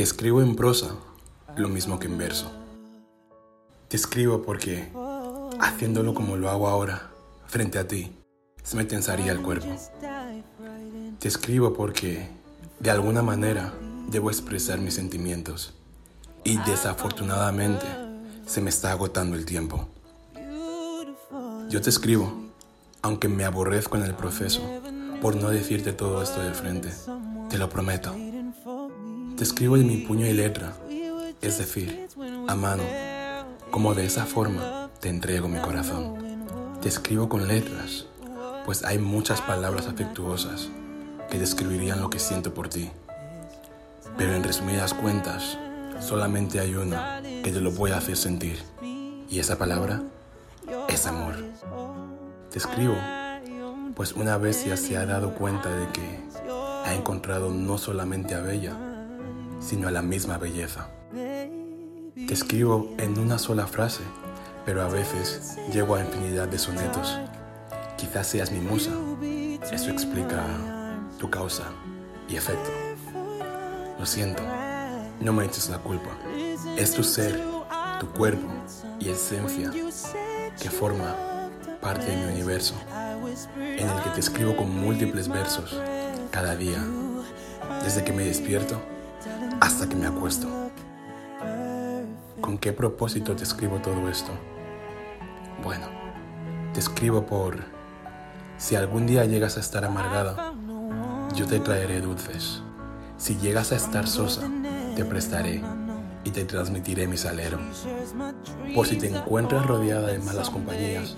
Te escribo en prosa lo mismo que en verso. Te escribo porque, haciéndolo como lo hago ahora, frente a ti, se me tensaría el cuerpo. Te escribo porque, de alguna manera, debo expresar mis sentimientos. Y desafortunadamente, se me está agotando el tiempo. Yo te escribo, aunque me aborrezco en el proceso, por no decirte todo esto de frente. Te lo prometo. Te escribo de mi puño y letra, es decir, a mano, como de esa forma te entrego mi corazón. Te escribo con letras, pues hay muchas palabras afectuosas que describirían lo que siento por ti. Pero en resumidas cuentas, solamente hay una que te lo voy a hacer sentir. Y esa palabra es amor. Te escribo, pues una vez ya se ha dado cuenta de que ha encontrado no solamente a Bella, sino a la misma belleza. Te escribo en una sola frase, pero a veces llego a infinidad de sonetos. Quizás seas mi musa. Eso explica tu causa y efecto. Lo siento, no me eches la culpa. Es tu ser, tu cuerpo y esencia que forma parte de mi universo, en el que te escribo con múltiples versos cada día, desde que me despierto hasta que me acuesto. ¿Con qué propósito te escribo todo esto? Bueno, te escribo por si algún día llegas a estar amargada, yo te traeré dulces. Si llegas a estar sosa, te prestaré y te transmitiré mi salero. Por si te encuentras rodeada de malas compañías,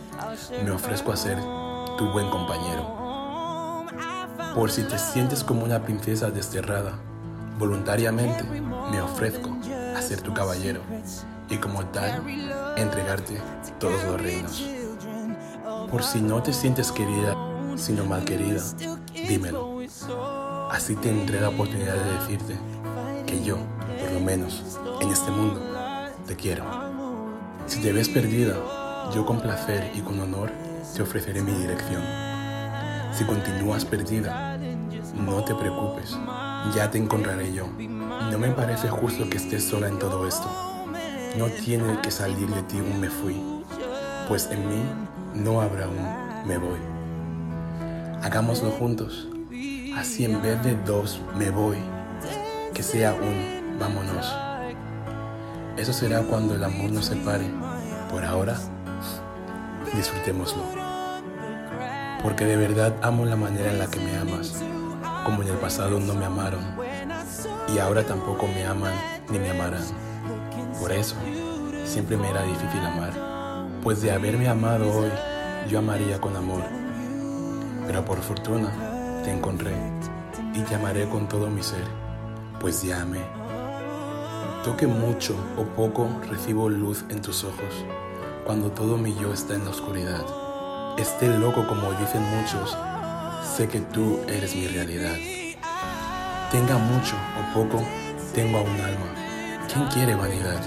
me ofrezco a ser tu buen compañero. Por si te sientes como una princesa desterrada, voluntariamente me ofrezco a ser tu caballero y como tal entregarte todos los reinos. Por si no te sientes querida, sino mal querida, dímelo. Así tendré la oportunidad de decirte que yo, por lo menos en este mundo, te quiero. Si te ves perdida, yo con placer y con honor te ofreceré mi dirección. Si continúas perdida, no te preocupes, ya te encontraré yo. No me parece justo que estés sola en todo esto. No tiene que salir de ti un me fui, pues en mí no habrá un me voy. Hagámoslo juntos, así en vez de dos me voy, que sea un vámonos. Eso será cuando el amor nos separe. Por ahora, disfrutémoslo. Porque de verdad amo la manera en la que me amas, como en el pasado no me amaron y ahora tampoco me aman ni me amarán. Por eso, siempre me era difícil amar, pues de haberme amado hoy, yo amaría con amor. Pero por fortuna, te encontré y te amaré con todo mi ser, pues ya amé. Toque mucho o poco, recibo luz en tus ojos, cuando todo mi yo está en la oscuridad. Esté loco como dicen muchos, sé que tú eres mi realidad. Tenga mucho o poco, tengo a un alma. ¿Quién quiere vanidad?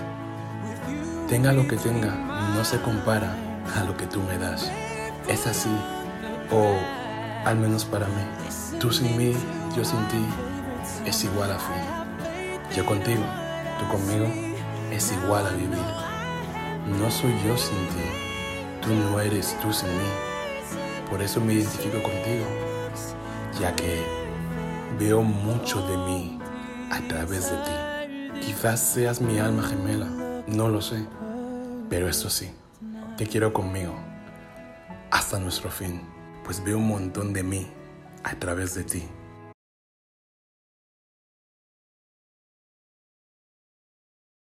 Tenga lo que tenga, no se compara a lo que tú me das. Es así, o al menos para mí. Tú sin mí, yo sin ti, es igual a fin. Yo contigo, tú conmigo, es igual a vivir. No soy yo sin ti, tú no eres tú sin mí. Por eso me identifico contigo, ya que veo mucho de mí a través de ti. Quizás seas mi alma gemela, no lo sé, pero eso sí, te quiero conmigo hasta nuestro fin, pues veo un montón de mí a través de ti.